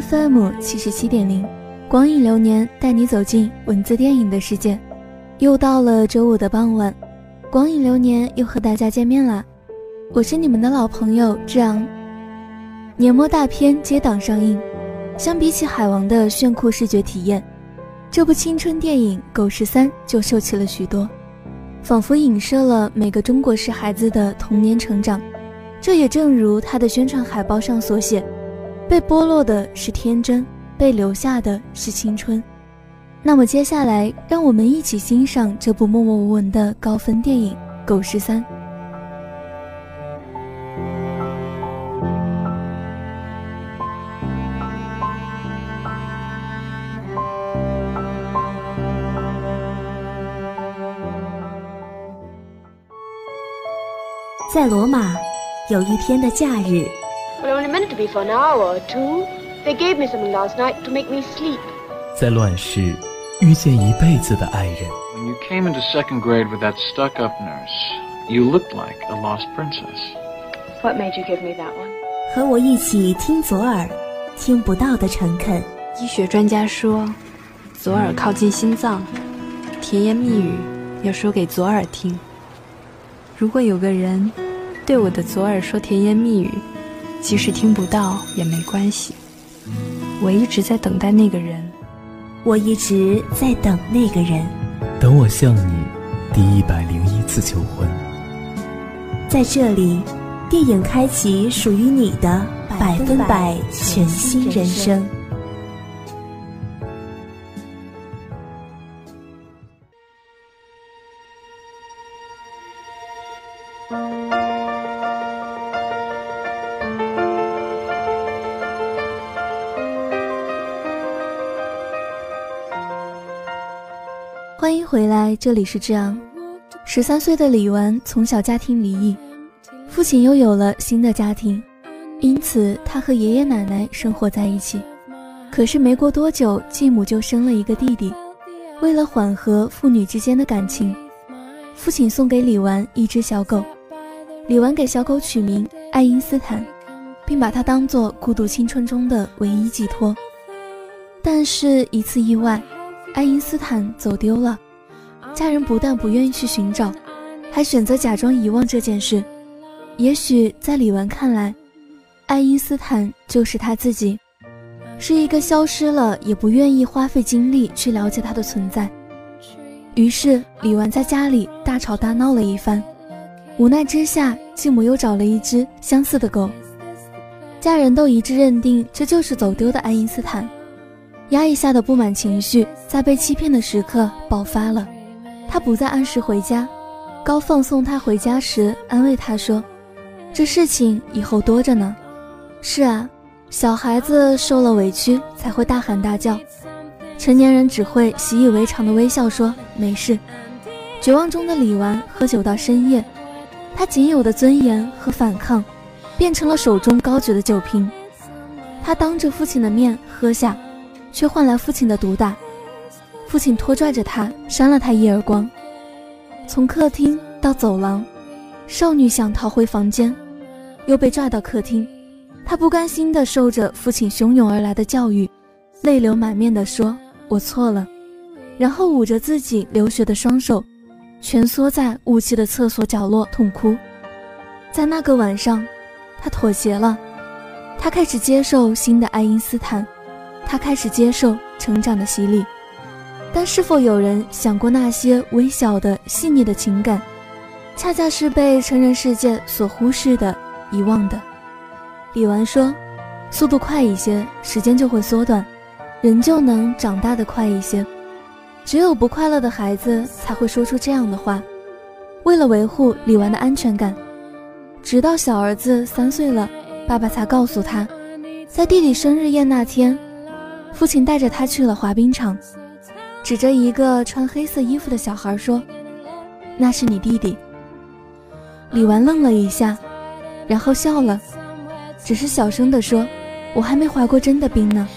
FM 七十七点零。光影流年带你走进文字电影的世界，又到了周五的傍晚，光影流年又和大家见面啦！我是你们的老朋友志昂。年末大片接档上映，相比起海王的炫酷视觉体验，这部青春电影《狗十三》就秀气了许多，仿佛影射了每个中国式孩子的童年成长。这也正如它的宣传海报上所写：“被剥落的是天真。”被留下的是青春，那么接下来，让我们一起欣赏这部默默无闻的高分电影《狗十三》。在罗马，有一天的假日。They gave me something last night to make me sleep. 在乱世，遇见一辈子的爱人。When you came into second grade with that stuck-up nurse, you looked like a lost princess. What made you give me that one? 和我一起听左耳，听不到的诚恳。医学专家说，左耳靠近心脏，甜言蜜语要说给左耳听。如果有个人对我的左耳说甜言蜜语，即使听不到也没关系。我一直在等待那个人，我一直在等那个人，等我向你第一百零一次求婚。在这里，电影开启属于你的百分百全新人生。欢迎回来，这里是志昂。十三岁的李纨从小家庭离异，父亲又有了新的家庭，因此他和爷爷奶奶生活在一起。可是没过多久，继母就生了一个弟弟。为了缓和父女之间的感情，父亲送给李纨一只小狗。李纨给小狗取名爱因斯坦，并把它当做孤独青春中的唯一寄托。但是，一次意外。爱因斯坦走丢了，家人不但不愿意去寻找，还选择假装遗忘这件事。也许在李纨看来，爱因斯坦就是他自己，是一个消失了也不愿意花费精力去了解他的存在。于是李纨在家里大吵大闹了一番，无奈之下，继母又找了一只相似的狗，家人都一致认定这就是走丢的爱因斯坦。压抑下的不满情绪，在被欺骗的时刻爆发了。他不再按时回家，高放送他回家时，安慰他说：“这事情以后多着呢。”是啊，小孩子受了委屈才会大喊大叫，成年人只会习以为常的微笑说没事。绝望中的李纨喝酒到深夜，他仅有的尊严和反抗，变成了手中高举的酒瓶。他当着父亲的面喝下。却换来父亲的毒打，父亲拖拽着他，扇了他一耳光。从客厅到走廊，少女想逃回房间，又被拽到客厅。她不甘心地受着父亲汹涌而来的教育，泪流满面地说：“我错了。”然后捂着自己流血的双手，蜷缩在雾气的厕所角落痛哭。在那个晚上，他妥协了，他开始接受新的爱因斯坦，他开始接受成长的洗礼。但是否有人想过，那些微小的、细腻的情感，恰恰是被成人世界所忽视的、遗忘的？李纨说：“速度快一些，时间就会缩短，人就能长大的快一些。只有不快乐的孩子才会说出这样的话。”为了维护李纨的安全感，直到小儿子三岁了，爸爸才告诉他，在弟弟生日宴那天，父亲带着他去了滑冰场。指着一个穿黑色衣服的小孩说：“那是你弟弟。”李纨愣了一下，然后笑了，只是小声地说：“我还没滑过真的冰呢。”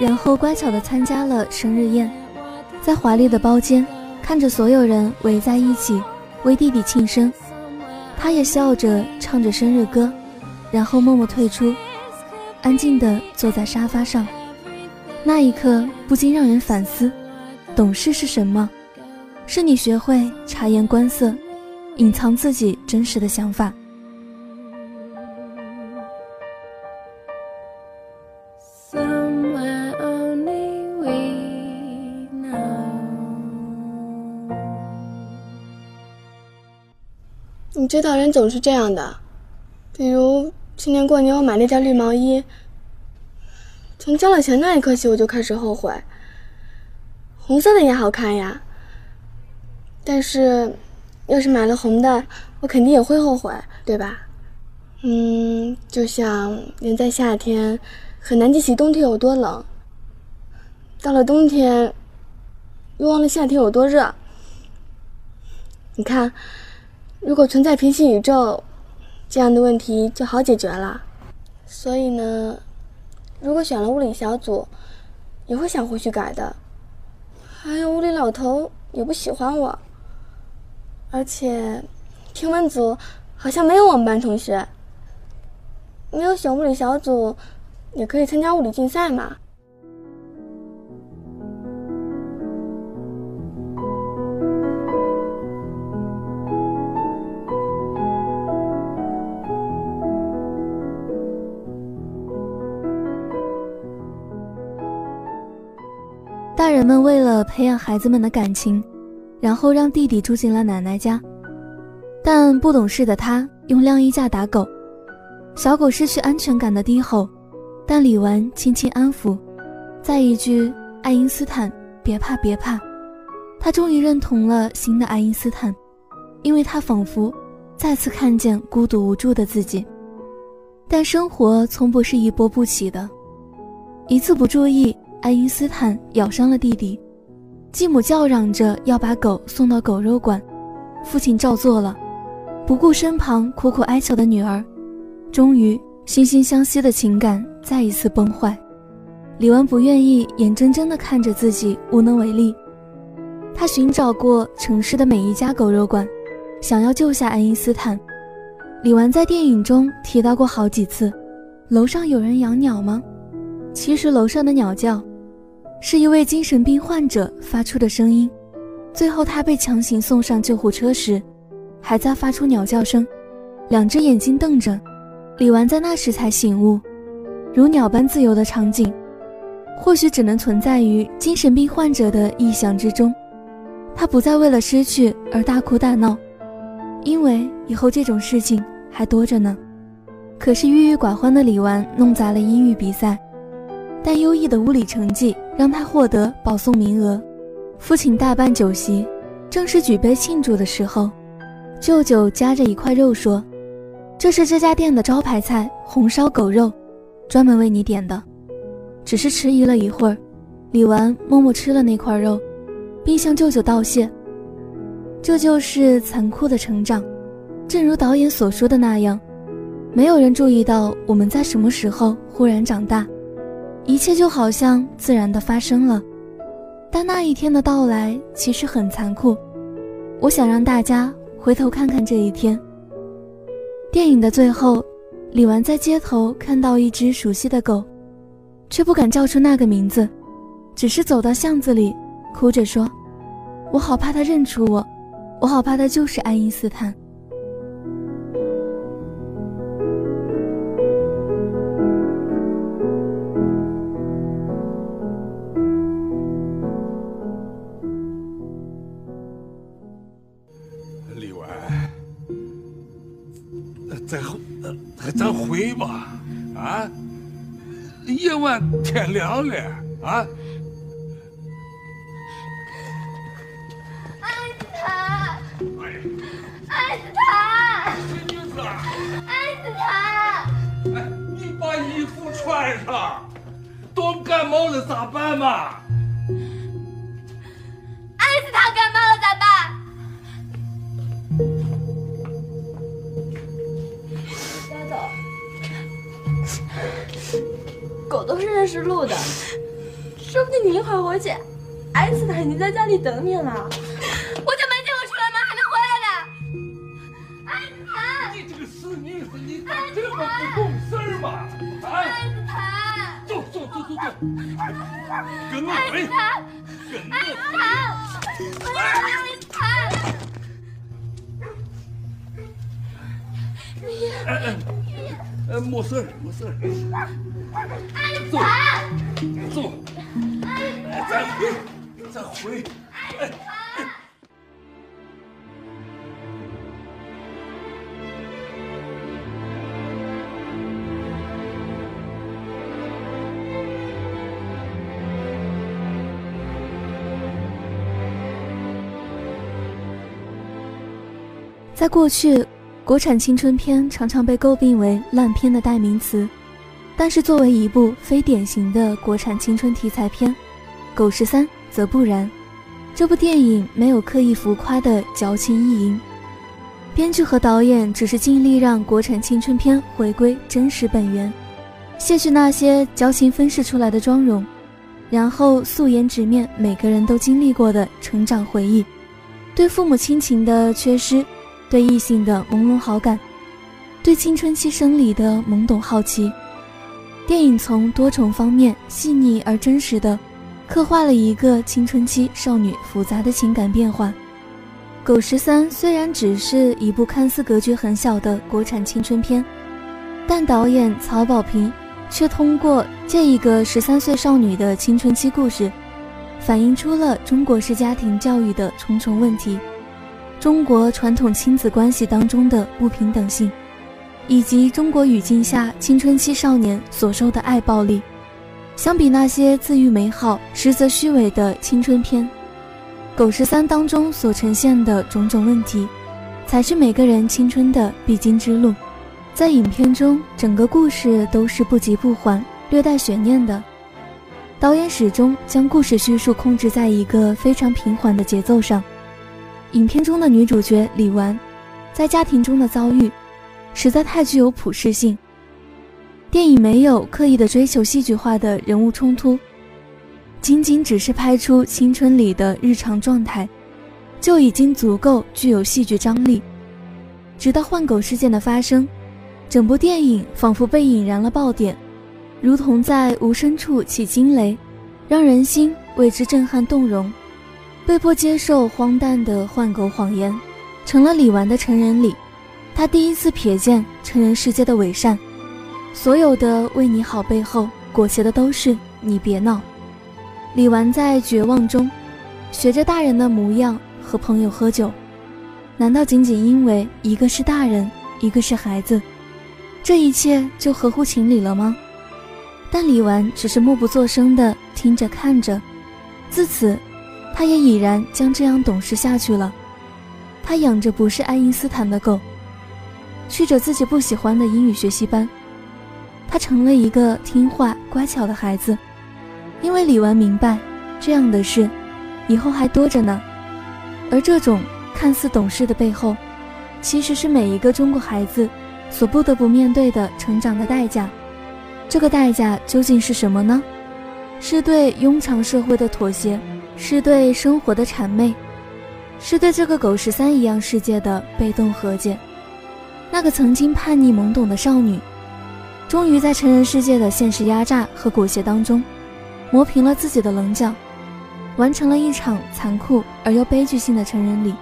然后乖巧地参加了生日宴，在华丽的包间，看着所有人围在一起为弟弟庆生，他也笑着唱着生日歌，然后默默退出，安静地坐在沙发上。那一刻，不禁让人反思：懂事是什么？是你学会察言观色，隐藏自己真实的想法。你知道，人总是这样的。比如去年过年我买那件绿毛衣。从交了钱那一刻起，我就开始后悔。红色的也好看呀，但是要是买了红的，我肯定也会后悔，对吧？嗯，就像人在夏天很难记起冬天有多冷，到了冬天又忘了夏天有多热。你看，如果存在平行宇宙，这样的问题就好解决了。所以呢？如果选了物理小组，也会想回去改的。还有物理老头也不喜欢我，而且天文组好像没有我们班同学。没有选物理小组，也可以参加物理竞赛嘛。培养孩子们的感情，然后让弟弟住进了奶奶家。但不懂事的他用晾衣架打狗，小狗失去安全感的低吼。但李纨轻轻安抚，再一句“爱因斯坦，别怕别怕”，他终于认同了新的爱因斯坦，因为他仿佛再次看见孤独无助的自己。但生活从不是一波不起的，一次不注意。爱因斯坦咬伤了弟弟，继母叫嚷着要把狗送到狗肉馆，父亲照做了，不顾身旁苦苦哀求的女儿，终于惺惺相惜的情感再一次崩坏。李纨不愿意眼睁睁地看着自己无能为力，他寻找过城市的每一家狗肉馆，想要救下爱因斯坦。李纨在电影中提到过好几次，楼上有人养鸟吗？其实楼上的鸟叫，是一位精神病患者发出的声音。最后他被强行送上救护车时，还在发出鸟叫声，两只眼睛瞪着。李纨在那时才醒悟，如鸟般自由的场景，或许只能存在于精神病患者的臆想之中。他不再为了失去而大哭大闹，因为以后这种事情还多着呢。可是郁郁寡欢的李纨弄砸了英语比赛。但优异的物理成绩让他获得保送名额，父亲大办酒席，正是举杯庆祝的时候。舅舅夹着一块肉说：“这是这家店的招牌菜——红烧狗肉，专门为你点的。”只是迟疑了一会儿，李纨默默吃了那块肉，并向舅舅道谢。这就是残酷的成长，正如导演所说的那样，没有人注意到我们在什么时候忽然长大。一切就好像自然的发生了，但那一天的到来其实很残酷。我想让大家回头看看这一天。电影的最后，李纨在街头看到一只熟悉的狗，却不敢叫出那个名字，只是走到巷子里，哭着说：“我好怕它认出我，我好怕它就是爱因斯坦。”吧，啊！夜晚天凉了，啊！爱死他！爱死他！女子，爱死他！哎，你把衣服穿上，冻感冒了咋办嘛？狗都是认识路的，说不定你一会儿回去，爱因斯坦已经在家里等你了。我就没见过出来门还能回来的。爱因斯坦，你这个死妮子，你咋这么不懂事儿嘛？啊！爱因斯坦，走走走走走，跟我回。爱因斯坦，爱因斯坦，爱因斯坦。哎，没事，没事。走，走，再回，再回。在过去，国产青春片常常被诟病为烂片的代名词。但是，作为一部非典型的国产青春题材片，《狗十三》则不然。这部电影没有刻意浮夸的矫情意淫，编剧和导演只是尽力让国产青春片回归真实本源，卸去那些矫情分饰出来的妆容，然后素颜直面每个人都经历过的成长回忆，对父母亲情的缺失，对异性的朦胧好感，对青春期生理的懵懂好奇。电影从多重方面细腻而真实的刻画了一个青春期少女复杂的情感变化。《狗十三》虽然只是一部看似格局很小的国产青春片，但导演曹保平却通过这一个十三岁少女的青春期故事，反映出了中国式家庭教育的重重问题，中国传统亲子关系当中的不平等性。以及中国语境下青春期少年所受的爱暴力，相比那些自诩美好实则虚伪的青春片，《狗十三》当中所呈现的种种问题，才是每个人青春的必经之路。在影片中，整个故事都是不急不缓、略带悬念的。导演始终将故事叙述控制在一个非常平缓的节奏上。影片中的女主角李纨，在家庭中的遭遇。实在太具有普适性。电影没有刻意的追求戏剧化的人物冲突，仅仅只是拍出青春里的日常状态，就已经足够具有戏剧张力。直到换狗事件的发生，整部电影仿佛被引燃了爆点，如同在无声处起惊雷，让人心为之震撼动容。被迫接受荒诞的换狗谎言，成了李纨的成人礼。他第一次瞥见成人世界的伪善，所有的为你好背后裹挟的都是你别闹。李纨在绝望中，学着大人的模样和朋友喝酒，难道仅仅因为一个是大人，一个是孩子，这一切就合乎情理了吗？但李纨只是默不作声地听着看着，自此，他也已然将这样懂事下去了。他养着不是爱因斯坦的狗。去着自己不喜欢的英语学习班，他成了一个听话乖巧的孩子。因为李纨明白，这样的事以后还多着呢。而这种看似懂事的背后，其实是每一个中国孩子所不得不面对的成长的代价。这个代价究竟是什么呢？是对庸常社会的妥协，是对生活的谄媚，是对这个狗十三一样世界的被动和解。那个曾经叛逆懵懂的少女，终于在成人世界的现实压榨和裹挟当中，磨平了自己的棱角，完成了一场残酷而又悲剧性的成人礼。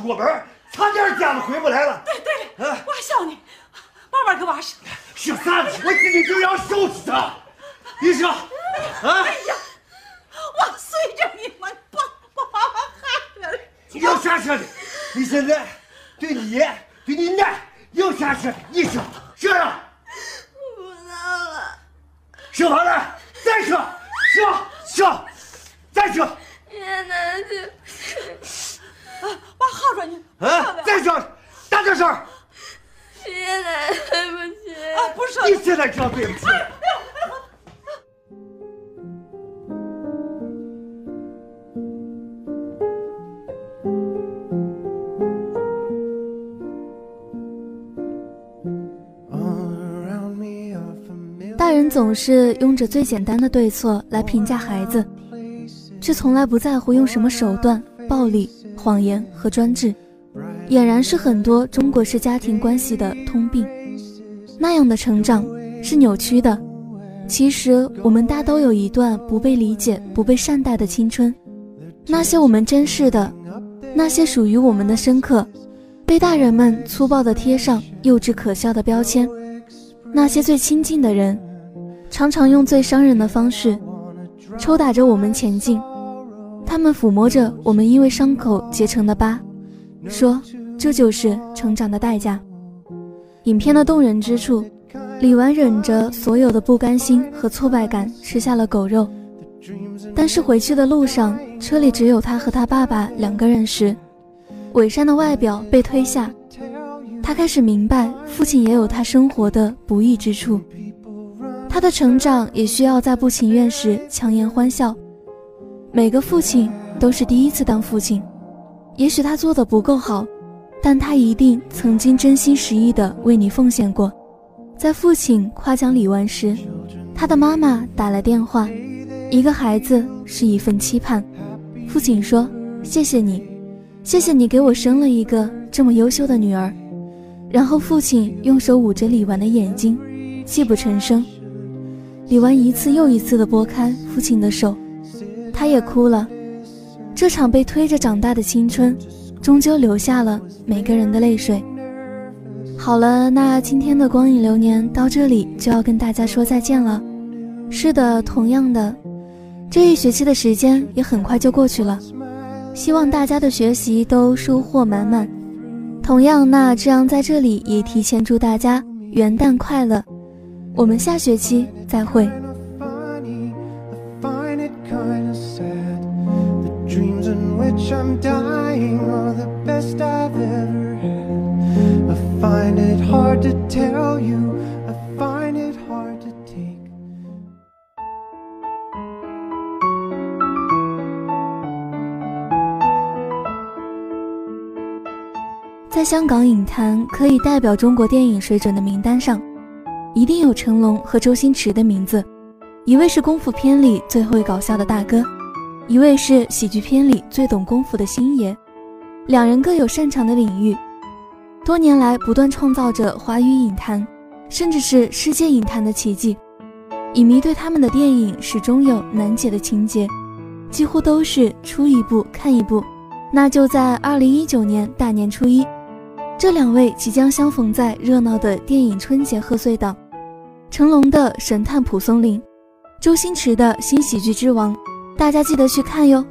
出过门，差点家都回不来了。对对了，我还想你，慢慢给娃生。生啥呢？我今天就要收拾他。你说，啊？哎呀，我随着你们把把娃娃害了。有啥说的？你现在对你爷、对你奶有啥说的？你说，说了。不能了。说完了，再说，说说，再说。爷奶对不起。啊，娃好着呢。啊，再说，大点声。爷奶对不起。啊，不说。你现在知道对不起。大人总是用着最简单的对错来评价孩子，却从来不在乎用什么手段、暴力、谎言和专制，俨然是很多中国式家庭关系的通病。那样的成长是扭曲的。其实我们大都有一段不被理解、不被善待的青春，那些我们珍视的，那些属于我们的深刻，被大人们粗暴地贴上幼稚可笑的标签。那些最亲近的人。常常用最伤人的方式抽打着我们前进，他们抚摸着我们因为伤口结成的疤，说这就是成长的代价。影片的动人之处，李纨忍着所有的不甘心和挫败感吃下了狗肉，但是回去的路上，车里只有他和他爸爸两个人时，伪善的外表被推下，他开始明白父亲也有他生活的不易之处。他的成长也需要在不情愿时强颜欢笑。每个父亲都是第一次当父亲，也许他做的不够好，但他一定曾经真心实意的为你奉献过。在父亲夸奖李纨时，他的妈妈打来电话。一个孩子是一份期盼。父亲说：“谢谢你，谢谢你给我生了一个这么优秀的女儿。”然后父亲用手捂着李纨的眼睛，泣不成声。李纨一次又一次地拨开父亲的手，他也哭了。这场被推着长大的青春，终究留下了每个人的泪水。好了，那今天的光影流年到这里就要跟大家说再见了。是的，同样的，这一学期的时间也很快就过去了，希望大家的学习都收获满满。同样，那这样在这里也提前祝大家元旦快乐。我们下学期再会。I'm dying the best i've ever had. I find it hard to tell you. I find it hard to take. 在香港影坛可以代表中国电影水准的名单上一定有成龙和周星驰的名字一位是功夫片里最会搞笑的大哥。一位是喜剧片里最懂功夫的星爷，两人各有擅长的领域，多年来不断创造着华语影坛，甚至是世界影坛的奇迹。影迷对他们的电影始终有难解的情节，几乎都是出一部看一部。那就在二零一九年大年初一。这两位即将相逢在热闹的电影春节贺岁档，成龙的《神探蒲松龄》，周星驰的新喜剧之王，大家记得去看哟。